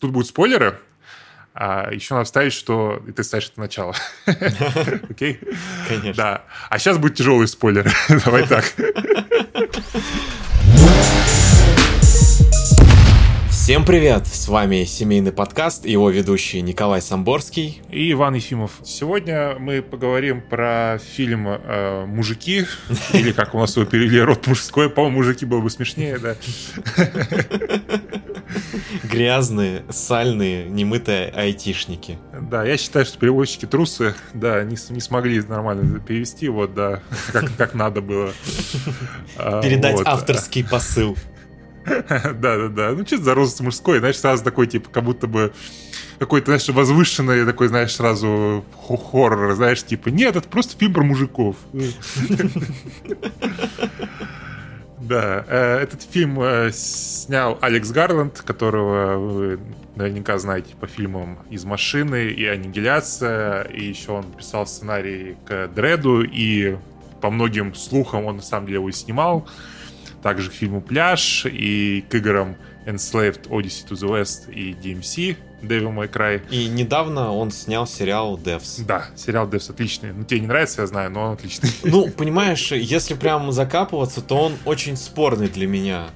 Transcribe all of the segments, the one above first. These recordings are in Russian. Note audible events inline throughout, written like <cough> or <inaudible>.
Тут будут спойлеры, а еще надо вставить, что ты ставишь это начало. <laughs> Окей? Конечно. Да. А сейчас будет тяжелый спойлер. <laughs> Давай так. Всем привет! С вами семейный подкаст и его ведущий Николай Самборский. И Иван Ефимов. Сегодня мы поговорим про фильм э, «Мужики», или как у нас его перевели, «Род мужской». По-моему, «Мужики» было бы смешнее, да. <laughs> <laughs> Грязные, сальные, немытые айтишники. Да, я считаю, что переводчики трусы, да, не, не смогли нормально перевести, вот, да, <laughs> как, как надо было. <laughs> А, Передать вот. авторский посыл. Да-да-да. Ну, что за рост мужской, знаешь, сразу такой, типа, как будто бы какой-то, знаешь, возвышенный такой, знаешь, сразу хоррор, знаешь, типа, нет, это просто фильм про мужиков. Да, э, этот фильм э, снял Алекс Гарланд, которого вы наверняка знаете по фильмам «Из машины» и «Аннигиляция», и еще он писал сценарий к «Дреду», и по многим слухам он на самом деле его и снимал. Также к фильму «Пляж» и к играм Enslaved, Odyssey to the West и DMC Devil May Cry. И недавно он снял сериал Devs. Да, сериал Devs отличный. Ну, тебе не нравится, я знаю, но он отличный. Ну, понимаешь, если прям закапываться, то он очень спорный для меня.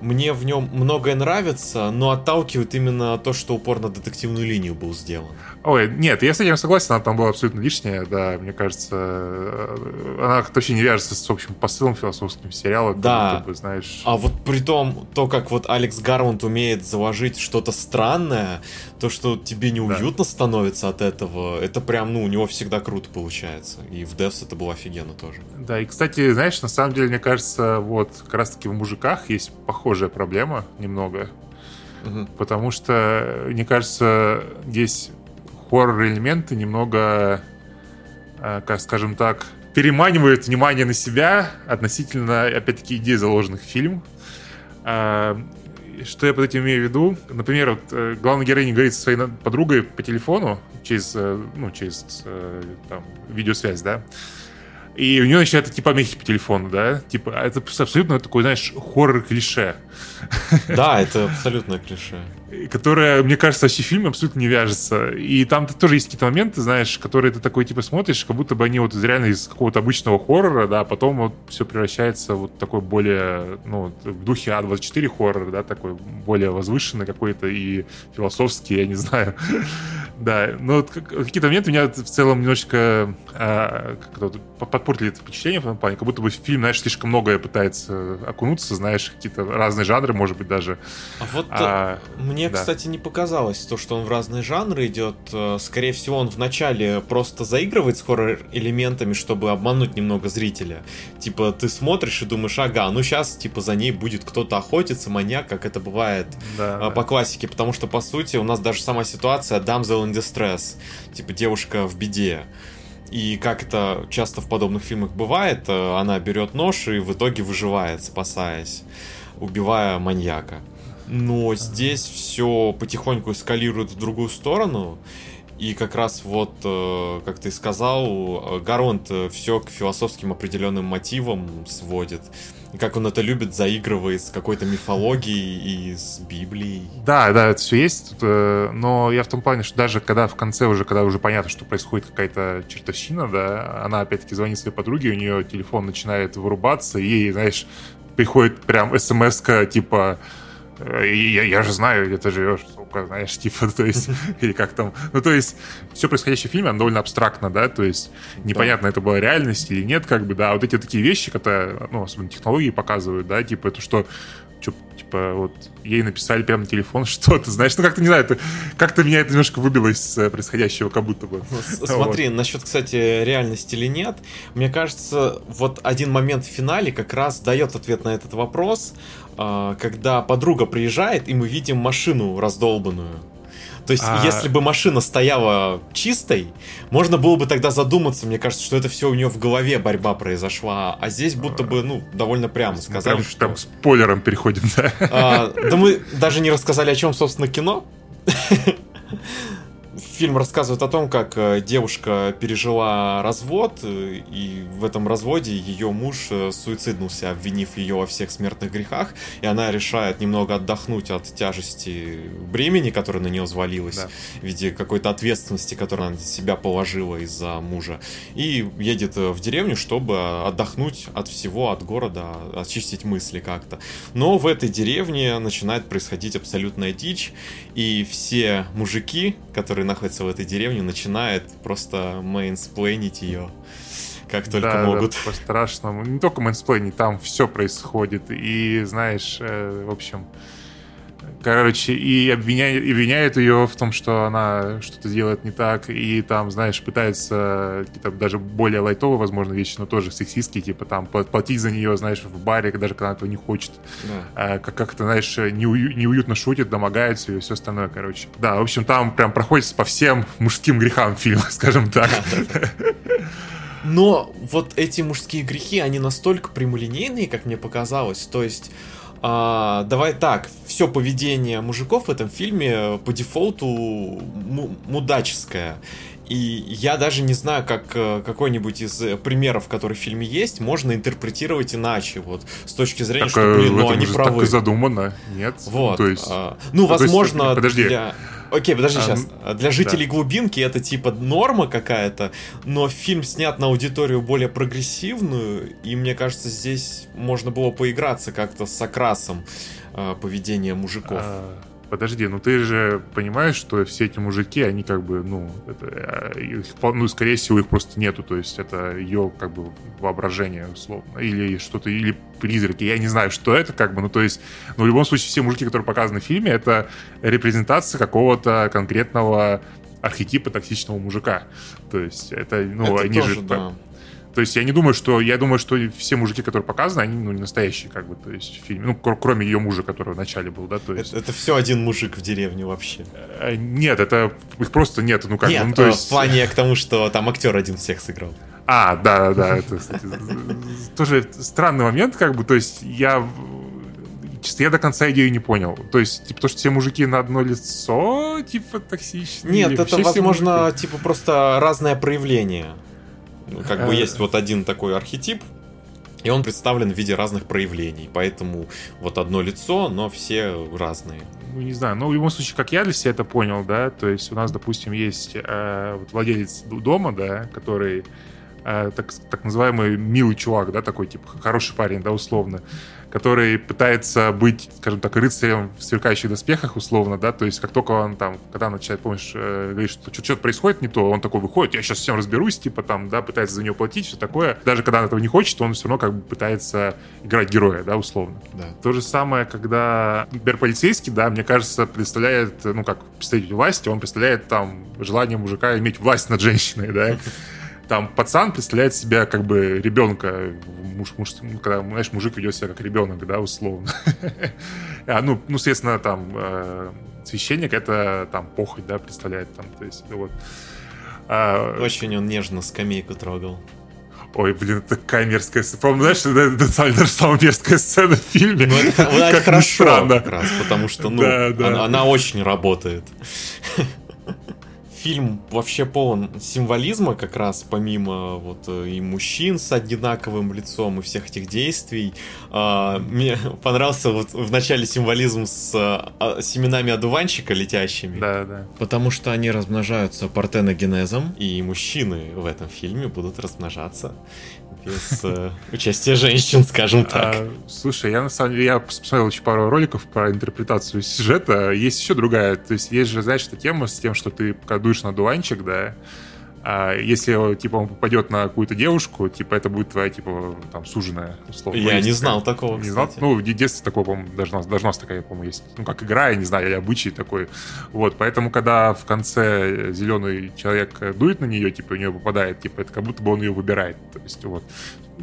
Мне в нем многое нравится, но отталкивает именно то, что упор на детективную линию был сделан. Ой, нет, я с этим согласен, она там была абсолютно лишняя, да, мне кажется, э, она вообще не вяжется с общим посылом философским сериала. Да, бы, знаешь... А вот при том, то, как вот Алекс Гармонт умеет заложить что-то странное, то, что тебе неуютно да. становится от этого, это прям, ну, у него всегда круто получается. И в Devs это было офигенно тоже. Да, и, кстати, знаешь, на самом деле, мне кажется, вот как раз-таки в мужиках есть похожая проблема немного. Угу. Потому что, мне кажется, здесь хоррор-элементы немного, э, как скажем так, переманивают внимание на себя относительно, опять-таки, идей, заложенных в фильм. А, что я под этим имею в виду? Например, вот, э, главная героиня говорит со своей подругой по телефону через, э, ну, через там, видеосвязь, да, и у нее начинает типа мехи по телефону, да? Типа, а это абсолютно такой, знаешь, хоррор-клише. Да, это абсолютно клише. Которое, мне кажется, вообще в фильме абсолютно не вяжется. И там тоже есть какие-то моменты, знаешь, которые ты такой, типа, смотришь, как будто бы они вот реально из какого-то обычного хоррора, да, а потом вот все превращается вот такой более, ну, в духе А24 хоррор, да, такой более возвышенный какой-то и философский, я не знаю. Да, но вот какие-то моменты меня в целом немножечко а, подпортили это впечатление в этом плане, как будто бы фильм, знаешь, слишком многое пытается окунуться, знаешь, какие-то разные жанры, может быть, даже. А вот а, мне, да. кстати, не показалось то, что он в разные жанры идет. Э, скорее всего, он вначале просто заигрывает с хоррор-элементами, чтобы обмануть немного зрителя. Типа, ты смотришь и думаешь, ага, ну сейчас, типа, за ней будет кто-то охотиться, маньяк, как это бывает да, по да. классике, потому что, по сути, у нас даже сама ситуация Damsel in Distress, типа, девушка в беде. И как это часто в подобных фильмах бывает, э, она берет нож и в итоге выживает, спасаясь, убивая маньяка. Но здесь все потихоньку эскалирует в другую сторону. И как раз вот, э, как ты сказал, Гаронт все к философским определенным мотивам сводит как он это любит, заигрывает с какой-то мифологией и с Библией. Да, да, это все есть, э, но я в том плане, что даже когда в конце уже, когда уже понятно, что происходит какая-то чертовщина, да, она опять-таки звонит своей подруге, у нее телефон начинает вырубаться, и знаешь, приходит прям смс типа «Э, я, я же знаю, где ты живешь, сука, знаешь, типа, то есть, <laughs> или как там, ну, то есть, все происходящее в фильме, оно довольно абстрактно, да, то есть, непонятно, это была реальность или нет, как бы, да, вот эти такие вещи, которые, ну, особенно технологии показывают, да, типа, это что, что, типа, вот, ей написали прямо на телефон <laughs> что-то, знаешь, ну, как-то, не знаю, это, как-то меня это немножко выбило из э, происходящего, как будто бы. Ну, <laughs> смотри, вот. насчет, кстати, реальности или нет, мне кажется, вот один момент в финале как раз дает ответ на этот вопрос, а, когда подруга приезжает, и мы видим машину раздолбанную. То есть, а... если бы машина стояла чистой, можно было бы тогда задуматься, мне кажется, что это все у нее в голове борьба произошла. А здесь будто бы, ну, довольно прямо сказали, прям, что... Прям спойлером переходим, да? А, да мы даже не рассказали, о чем, собственно, кино. Фильм рассказывает о том, как э, девушка пережила развод, э, и в этом разводе ее муж э, суициднулся, обвинив ее во всех смертных грехах, и она решает немного отдохнуть от тяжести бремени, которое на нее взвалилось, да. в виде какой-то ответственности, которую она на себя положила из-за мужа, и едет в деревню, чтобы отдохнуть от всего, от города, очистить мысли как-то. Но в этой деревне начинает происходить абсолютная дичь, и все мужики, которые находятся в этой деревне, начинают просто мейнсплейнить ее как только да, могут. Да, по-страшному. Не только мейнсплейнить, там все происходит. И, знаешь, э, в общем, короче, и обвиняет, обвиняет ее в том, что она что-то делает не так, и там, знаешь, пытается какие-то даже более лайтовые, возможно, вещи, но тоже сексистские, типа там платить за нее, знаешь, в баре, даже когда она этого не хочет. Да. А, как- как-то, знаешь, неую- неуютно шутит, домогается и все остальное, короче. Да, в общем, там прям проходится по всем мужским грехам фильма, <laughs> скажем так. Но вот эти мужские грехи, они настолько прямолинейные, как мне показалось. То есть а, давай так, все поведение мужиков в этом фильме по дефолту мудаческое. И я даже не знаю, как э, какой-нибудь из примеров, который в фильме есть, можно интерпретировать иначе, вот, с точки зрения, так, что, блин, ну они правы. Так и задумано, нет? Вот. То есть... А, ну, ну возможно, есть, подожди. для... Окей, подожди, а, сейчас. Для жителей да. глубинки это типа норма какая-то, но фильм снят на аудиторию более прогрессивную, и мне кажется, здесь можно было поиграться как-то с окрасом э, поведения мужиков. А, подожди, ну ты же понимаешь, что все эти мужики, они как бы, ну, это, э, их, ну, скорее всего, их просто нету, то есть это ее как бы воображение, условно, или что-то, или призраки, я не знаю, что это, как бы, ну, то есть, ну, в любом случае, все мужики, которые показаны в фильме, это репрезентация какого-то конкретного архетипа токсичного мужика. То есть это, ну, это они тоже, же... Да. То есть я не думаю, что... Я думаю, что все мужики, которые показаны, они ну, не настоящие, как бы, то есть в фильме. Ну, кроме ее мужа, который в начале был, да, то есть... Это, это все один мужик в деревне вообще. Э, нет, это... Их просто нет, ну как... Нет, ну, то есть... в плане к тому, что там актер один всех сыграл. А, да, да, да, это, кстати, тоже странный момент, как бы, то есть я честно, я до конца идею не понял. То есть, типа, то, что все мужики на одно лицо, типа, токсичные. Нет, это, возможно, типа, просто разное проявление. Ну, как бы есть вот один такой архетип, и он представлен в виде разных проявлений. Поэтому вот одно лицо, но все разные. Ну, не знаю. Но в любом случае, как я для себя это понял, да, то есть у нас, допустим, есть э, вот владелец дома, да, который э, так, так называемый милый чувак, да, такой, типа, хороший парень, да, условно который пытается быть, скажем так, рыцарем в сверкающих доспехах, условно, да, то есть как только он там, когда начинает, помнишь, э, говорит, что что-то происходит не то, он такой выходит, я сейчас всем разберусь, типа там, да, пытается за него платить, все такое. Даже когда он этого не хочет, он все равно как бы пытается играть героя, да, условно. Да. То же самое, когда полицейский, да, мне кажется, представляет, ну, как представитель власти, он представляет там желание мужика иметь власть над женщиной, да, там пацан представляет себя как бы ребенка, муж, муж, когда, знаешь, мужик ведет себя как ребенок, да, условно. <laughs> а, ну, ну, соответственно, там э, священник это там похоть, да, представляет там, то есть, вот. А, Очень он нежно скамейку трогал. Ой, блин, это такая мерзкая сцена. По-моему, знаешь, это, это даже самая мерзкая сцена в фильме. Ну, это, это как хорошо, как раз, потому что, ну, да, да. Она, она очень работает фильм вообще полон символизма как раз, помимо вот э, и мужчин с одинаковым лицом и всех этих действий. А, мне <laughs> понравился вот в начале символизм с а, семенами одуванчика летящими. Да, да. Потому что они размножаются партеногенезом, и мужчины в этом фильме будут размножаться без э, участия женщин, скажем а, так. А, слушай, я на самом деле я посмотрел еще пару роликов про интерпретацию сюжета. Есть еще другая. То есть есть же, знаешь, эта тема с тем, что ты кадуешь на дуванчик, да, а если, типа, он попадет на какую-то девушку, типа, это будет твоя, типа, там, суженая, условно. Я не знал такого, Не знал? Ну, в детстве такое, по-моему, должна, должна такая, по-моему, есть. Ну, как игра, я не знаю, или обычай такой. Вот, поэтому, когда в конце зеленый человек дует на нее, типа, у нее попадает, типа, это как будто бы он ее выбирает. То есть, вот.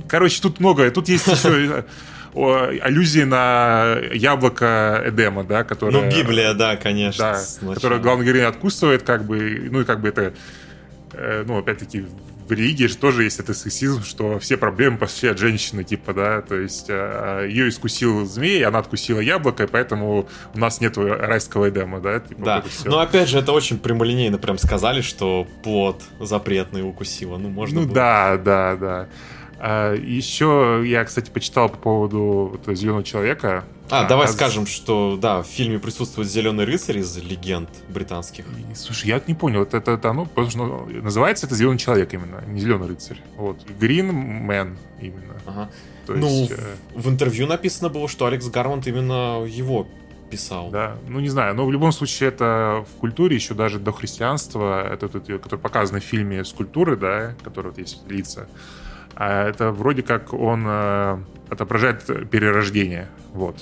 Короче, тут много. Тут есть еще <laughs> аллюзии на яблоко Эдема, да, которое... Ну, Библия, да, конечно. Да, которое главный героиня откусывает, как бы, ну, и как бы это ну, опять-таки, в религии же тоже есть этот сексизм, что все проблемы пошли от женщины, типа, да, то есть э, ее искусил змей, она откусила яблоко, и поэтому у нас нету райского Эдема, да? Типа, да, вот но опять же, это очень прямолинейно прям сказали, что плод запретный укусила, ну, можно Ну, было... да, да, да. А, еще я, кстати, почитал по поводу Зеленого человека. А, а давай а... скажем, что да, в фильме присутствует Зеленый рыцарь из легенд британских. Слушай, я не понял, это, это, это оно, потому что называется это Зеленый человек именно, не Зеленый рыцарь. Вот. Green Man именно. Ага. То ну, есть, в, э... в интервью написано было, что Алекс Гармонт именно его писал. Да, ну не знаю, но в любом случае это в культуре еще даже до христианства, это, это который показано в фильме скульптуры, да, который вот есть лица, а это вроде как он э, отображает перерождение. Вот.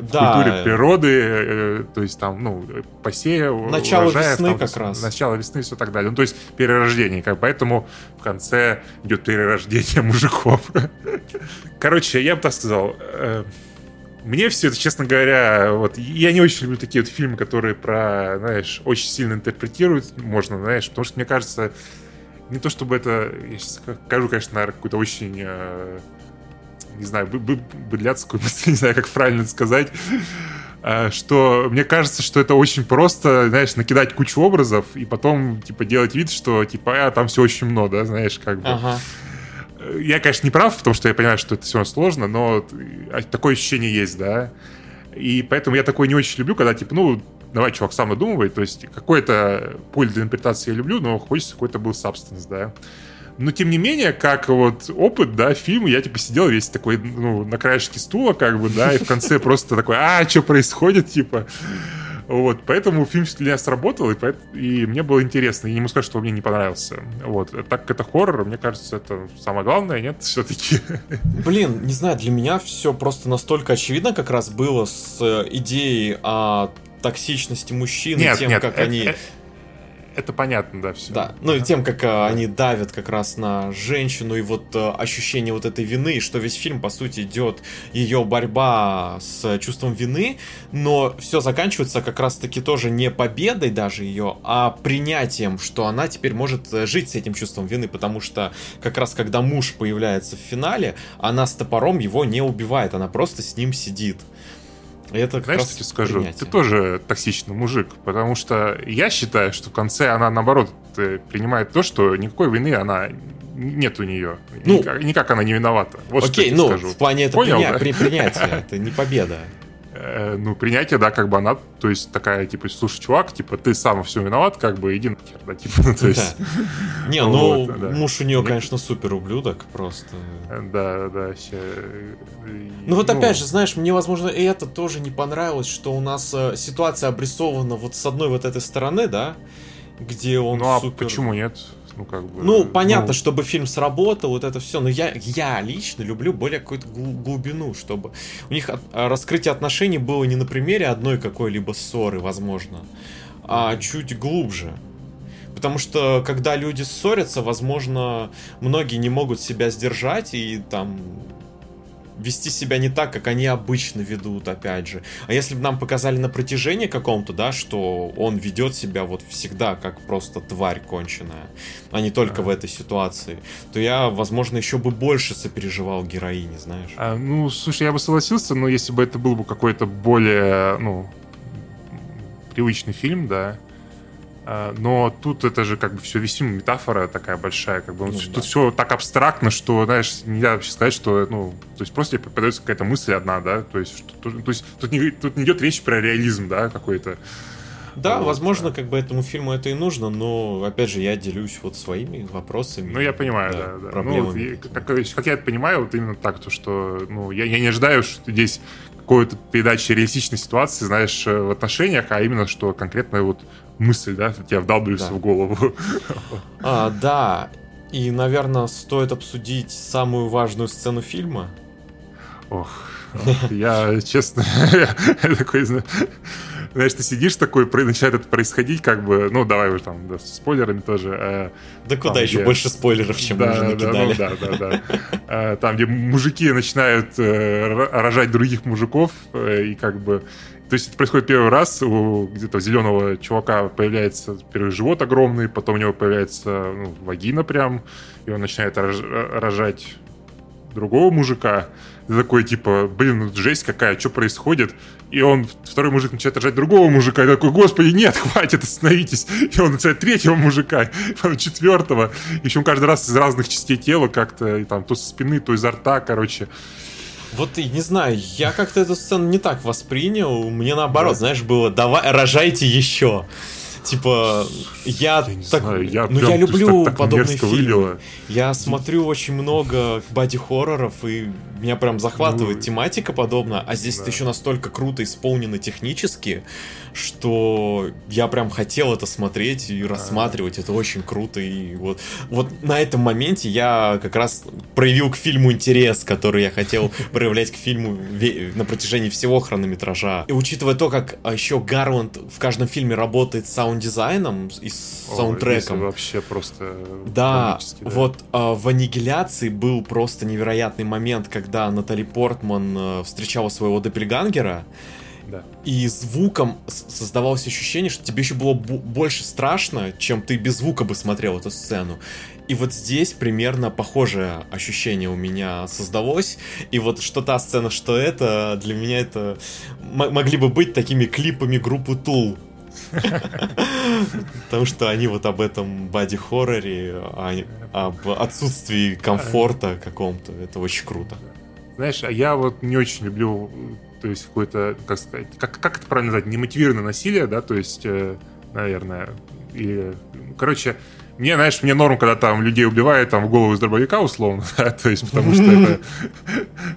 Да. <laughs> В культуре природы, э, то есть там, ну, посея, Начало урожаев, весны там, как раз. Начало весны и все так далее. Ну, то есть перерождение. Как, поэтому в конце идет перерождение <laughs> мужиков. Короче, я бы так сказал, э, мне все это, честно говоря, вот я не очень люблю такие вот фильмы, которые про, знаешь, очень сильно интерпретируют, можно, знаешь, потому что мне кажется, не то чтобы это, я сейчас скажу, конечно, наверное, какую-то очень, э, не знаю, быдляцкую, <laughs> не знаю, как правильно сказать, э, что мне кажется, что это очень просто, знаешь, накидать кучу образов и потом, типа, делать вид, что, типа, а, там все очень много, да, знаешь, как бы. Ага. Я, конечно, не прав, потому что я понимаю, что это все сложно, но такое ощущение есть, да. И поэтому я такое не очень люблю, когда, типа, ну, давай, чувак, сам надумывай. То есть какой-то поле для интерпретации я люблю, но хочется какой-то был сабстанс, да. Но, тем не менее, как вот опыт, да, фильм, я, типа, сидел весь такой, ну, на краешке стула, как бы, да, и в конце просто такой, а, что происходит, типа. Вот, поэтому фильм для меня сработал, и, и мне было интересно. И не могу сказать, что мне не понравился. Вот, так как это хоррор, мне кажется, это самое главное, нет, все-таки. Блин, не знаю, для меня все просто настолько очевидно как раз было с э, идеей о токсичности мужчин, нет, тем, нет, как это, они... Это, это понятно, да, все. Да, ну и тем, как да. они давят как раз на женщину, и вот э, ощущение вот этой вины, что весь фильм, по сути, идет ее борьба с чувством вины, но все заканчивается как раз-таки тоже не победой даже ее, а принятием, что она теперь может э, жить с этим чувством вины, потому что как раз когда муж появляется в финале, она с топором его не убивает, она просто с ним сидит. Это Знаешь, что тебе скажу? Принятие. Ты тоже токсичный мужик, потому что я считаю, что в конце она, наоборот, э, принимает то, что никакой вины она нет у нее. Ну, никак, никак она не виновата. Вот окей, что я ну, скажу. в плане это Понял, приня- да? при принятия, это не победа. <laughs> Э, ну, принятие, да, как бы она, то есть такая, типа, слушай, чувак, типа, ты сам все виноват, как бы, иди нахер, да, типа, <laughs> ну, то есть... Не, ну, муж у нее, конечно, супер ублюдок, просто. Да, да, Ну, вот опять же, знаешь, мне, возможно, и это тоже не понравилось, что у нас э, ситуация обрисована вот с одной вот этой стороны, да, где он Ну, а почему нет? Ну, как бы... Ну, понятно, ну... чтобы фильм сработал, вот это все, но я, я лично люблю более какую-то глубину, чтобы у них от, а, раскрытие отношений было не на примере одной какой-либо ссоры, возможно, а чуть глубже. Потому что, когда люди ссорятся, возможно, многие не могут себя сдержать и там вести себя не так, как они обычно ведут, опять же. А если бы нам показали на протяжении каком-то, да, что он ведет себя вот всегда как просто тварь конченая, а не только а. в этой ситуации, то я, возможно, еще бы больше сопереживал героине, знаешь. А, ну, слушай, я бы согласился, но если бы это был бы какой-то более, ну, привычный фильм, да, но тут это же как бы все весьма метафора такая большая, как бы ну, тут да. все так абстрактно, что, знаешь, нельзя вообще сказать, что, ну, то есть просто попадается какая-то мысль одна, да, то есть, что, то, то есть тут не, тут не идет речь про реализм, да, какой-то. Да, вот, возможно, как бы этому фильму это и нужно, но, опять же, я делюсь вот своими вопросами. Ну, я понимаю, да, да. да. Ну, как, как я это понимаю, вот именно так, то, что, ну, я, я не ожидаю, что здесь какой-то передачи реалистичной ситуации, знаешь, в отношениях, а именно, что конкретно вот мысль, да, тебя вдалбливается да. в голову. А, да, и, наверное, стоит обсудить самую важную сцену фильма. Ох, я, честно, <laughs> такой, знаешь, ты сидишь такой, начинает это происходить, как бы, ну, давай уже там, да, с спойлерами тоже. Э, да куда еще где... больше спойлеров, чем да, мы уже накидали. Да, ну, да, да, да. Э, там, где мужики начинают э, рожать других мужиков, и как бы То есть это происходит первый раз, у где-то зеленого чувака появляется первый живот огромный, потом у него появляется ну, вагина прям, и он начинает рожать другого мужика. Ты такой, типа, блин, ну жесть какая, что происходит? И он, второй мужик начинает рожать другого мужика, и такой, господи, нет, хватит, остановитесь. И он начинает третьего мужика, четвертого. Еще он каждый раз из разных частей тела как-то, и там, то со спины, то изо рта, короче. Вот и не знаю, я как-то эту сцену не так воспринял. Мне наоборот, да. знаешь, было давай рожайте еще. Типа, я, я так, знаю, я ну я люблю так, так подобные фильмы. Выглядело. Я смотрю очень много боди-хорроров, и меня прям захватывает ну, тематика подобная, а здесь да. это еще настолько круто исполнено технически, что я прям хотел это смотреть и рассматривать, это очень круто, и вот, вот на этом моменте я как раз проявил к фильму интерес, который я хотел <laughs> проявлять к фильму на протяжении всего хронометража. И учитывая то, как еще Гарланд в каждом фильме работает с саунд-дизайном и с О, саундтреком. вообще просто... Да, да, вот э, в «Аннигиляции» был просто невероятный момент, когда Натали Портман э, встречала своего Доппельгангера, да. И звуком создавалось ощущение, что тебе еще было больше страшно, чем ты без звука бы смотрел эту сцену. И вот здесь примерно похожее ощущение у меня создалось. И вот что та сцена, что это, для меня это могли бы быть такими клипами группы Tool. <laughs> Потому что они вот об этом боди-хорроре, об отсутствии комфорта каком-то. Это очень круто. Знаешь, а я вот не очень люблю то есть какое-то, как сказать, как, как это правильно назвать, немотивированное насилие, да, то есть, э, наверное, или, короче, мне, знаешь, мне норм, когда там людей убивают там в голову из дробовика, условно, <laughs> да, то есть, потому что это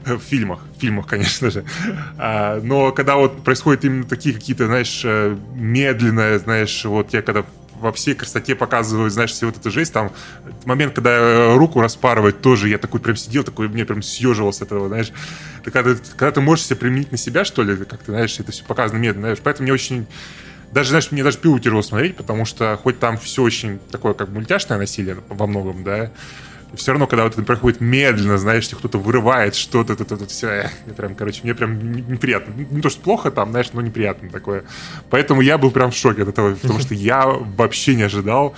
<laughs> в фильмах, в фильмах, конечно же. А, но когда вот происходят именно такие какие-то, знаешь, э, медленные, знаешь, вот я когда во всей красоте показывают, знаешь, все вот эту жесть. Там момент, когда э, руку распарывать тоже, я такой прям сидел, такой, мне прям съеживался этого, знаешь. Ты, когда, когда ты можешь себя применить на себя, что ли, как ты, знаешь, это все показано медленно, знаешь. Поэтому мне очень даже, знаешь, мне даже пиво тяжело смотреть, потому что хоть там все очень такое, как мультяшное насилие во многом, да, все равно, когда вот это проходит медленно, знаешь, кто-то вырывает что-то, это, это, это все, э, прям, короче, мне прям неприятно. Не то, что плохо там, знаешь, но неприятно такое. Поэтому я был прям в шоке от этого, потому что я вообще не ожидал.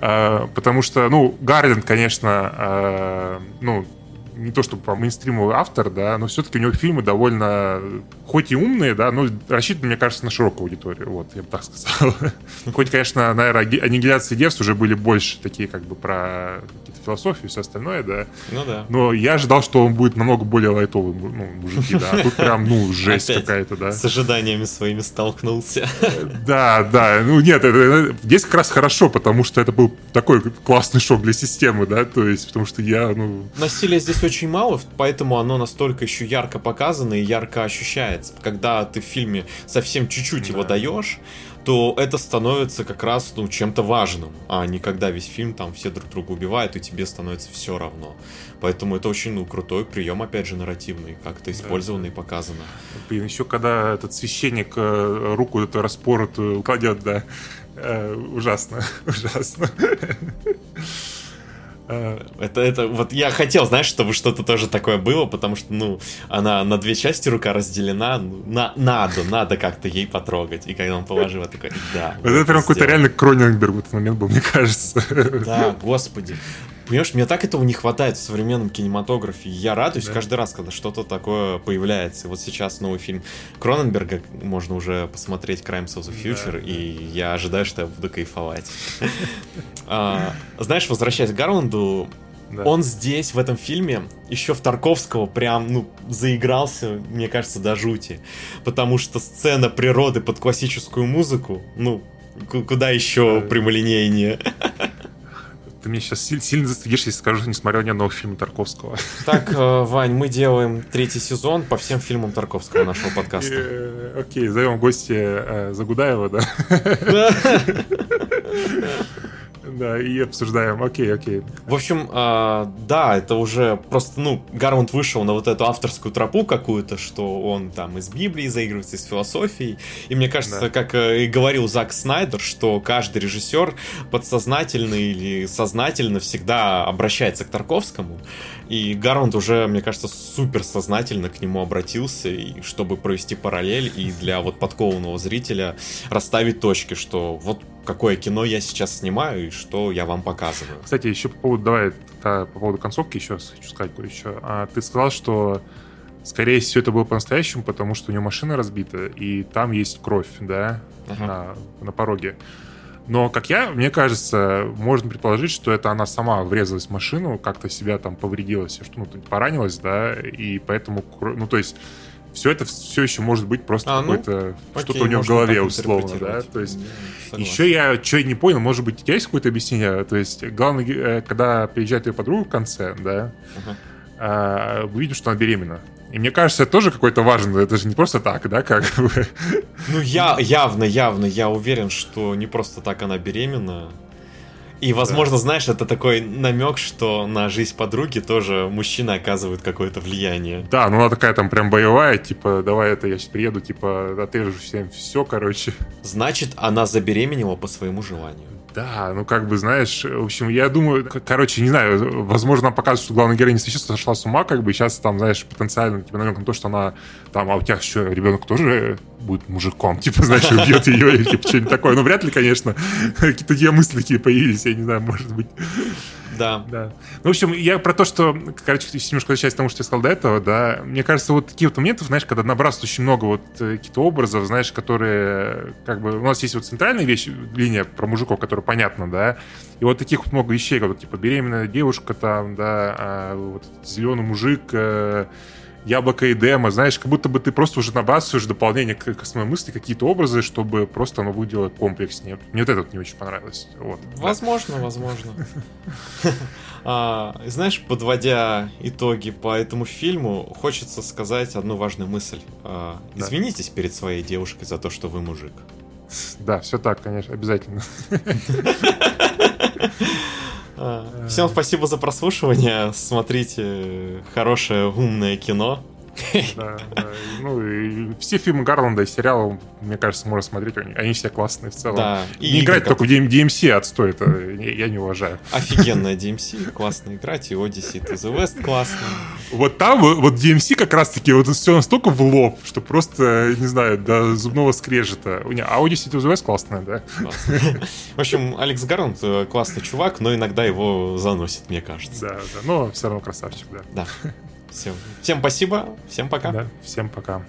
Э, потому что, ну, Гарленд, конечно, э, ну, не то чтобы мейнстримовый автор, да, но все-таки у него фильмы довольно, хоть и умные, да, но рассчитаны, мне кажется, на широкую аудиторию, вот, я бы так сказал. <laughs> Хоть, конечно, наверное, аннигиляции девств уже были больше такие, как бы, про какие-то философию и все остальное, да. Ну да. Но я ожидал, что он будет намного более лайтовый, ну, мужики, да. А тут прям, ну, <laughs> жесть какая-то, да. С ожиданиями своими столкнулся. <laughs> Да, да, ну нет, это, здесь как раз хорошо, потому что это был такой классный шок для системы, да, то есть, потому что я, ну... Насилие здесь очень мало, поэтому оно настолько еще ярко показано и ярко ощущается. Когда ты в фильме совсем чуть-чуть да. его даешь, то это становится как раз ну, чем-то важным, а не когда весь фильм там все друг друга убивают, и тебе становится все равно. Поэтому это очень ну, крутой прием, опять же, нарративный, как-то использовано да. и показано. Блин, еще когда этот священник э, руку эту распоротую кладет, да, э, ужасно, <laughs> ужасно. Э, это, это, вот я хотел, знаешь, чтобы что-то тоже такое было, потому что, ну, она на две части рука разделена, ну, на, надо, надо как-то ей потрогать. И когда он положил, я такой, да. Вот это прям какой-то реально Кроненберг в этот момент был, мне кажется. Да, господи. Понимаешь, мне так этого не хватает в современном кинематографе. Я радуюсь да. каждый раз, когда что-то такое появляется. Вот сейчас новый фильм Кроненберга можно уже посмотреть Crimes of the Future, да, и да. я ожидаю, что я буду кайфовать. А, знаешь, возвращаясь к Гарланду, да. Он здесь, в этом фильме, еще в Тарковского прям, ну, заигрался, мне кажется, до жути. Потому что сцена природы под классическую музыку, ну, куда еще прямолинейнее. Ты меня сейчас сильно, застыдишь, если скажу, что не смотрел ни одного фильма Тарковского. Так, э, Вань, мы делаем третий сезон по всем фильмам Тарковского нашего подкаста. Э, окей, зовем гостя э, Загудаева, да? Да, и обсуждаем. Окей, окей. В общем, э, да, это уже просто, ну, Гармонт вышел на вот эту авторскую тропу какую-то, что он там из Библии заигрывается, из философии. И мне кажется, да. как э, и говорил Зак Снайдер, что каждый режиссер подсознательно или сознательно всегда обращается к Тарковскому. И Гармонт уже, мне кажется, супер сознательно к нему обратился, и чтобы провести параллель и для вот подкованного зрителя расставить точки, что вот какое кино я сейчас снимаю и что я вам показываю. Кстати, еще по поводу, давай, по поводу концовки еще хочу сказать кое-что. А, ты сказал, что скорее всего это было по-настоящему, потому что у него машина разбита, и там есть кровь, да, ага. на, на пороге. Но, как я, мне кажется, можно предположить, что это она сама врезалась в машину, как-то себя там повредила, что ну, поранилась, да, и поэтому, ну, то есть все это все еще может быть просто а, какое-то ну, что-то у него в голове условно, да. То есть Согласен. еще я что не понял, может быть, у тебя есть какое-то объяснение? То есть главное, э, когда приезжает ее подруга в конце, да, uh-huh. а, мы видим, что она беременна. И мне кажется, это тоже какой-то важный, это же не просто так, да, как бы. Ну, я явно, явно, я уверен, что не просто так она беременна. И, возможно, да. знаешь, это такой намек, что на жизнь подруги тоже мужчина оказывает какое-то влияние. Да, ну она такая там прям боевая, типа, давай это, я сейчас приеду, типа, отрежу всем все, короче. Значит, она забеременела по своему желанию. Да, ну как бы, знаешь, в общем, я думаю, короче, не знаю, возможно, нам показывают, что главная героиня сейчас сошла с ума, как бы, сейчас там, знаешь, потенциально, типа, намек на то, что она там, а у тебя еще ребенок тоже будет мужиком, типа, знаешь, убьет ее или типа что-нибудь такое. Ну, вряд ли, конечно, какие-то такие мысли такие появились, я не знаю, может быть. Да. да. Ну, в общем, я про то, что, короче, немножко возвращаясь к тому, что я сказал до этого, да, мне кажется, вот такие вот моментов, знаешь, когда набрасывают очень много вот э, каких-то образов, знаешь, которые, как бы, у нас есть вот центральная вещь, линия про мужиков, которая понятна, да, и вот таких вот много вещей, как вот, типа, беременная девушка там, да, а, вот зеленый мужик, а, яблоко и демо, знаешь, как будто бы ты просто уже набрасываешь дополнение к, к основной мысли, какие-то образы, чтобы просто оно выглядело комплекснее. Мне вот это вот не очень понравилось. Вот. Возможно, да. возможно. <laughs> А, знаешь, подводя итоги по этому фильму, хочется сказать одну важную мысль. А, извинитесь перед своей девушкой за то, что вы мужик. Да, все так, конечно, обязательно. <laughs> Всем спасибо за прослушивание. Смотрите хорошее, умное кино. <laughs> Да, да. Ну, и все фильмы Гарланда и сериалы, мне кажется, можно смотреть. Они все классные в целом. Да. И не играть только в DMC отстой, это я не уважаю. Офигенная <laughs> DMC, классно играть, и Odyssey to the West классно. Вот там, вот DMC как раз-таки вот все настолько в лоб, что просто, не знаю, до зубного скрежета. А Odyssey to the West классная, да? В общем, Алекс Гарланд э, классный чувак, но иногда его заносит, мне кажется. Да, да, но все равно красавчик, да. Да. <laughs> Все. Всем спасибо, всем пока. Да, всем пока.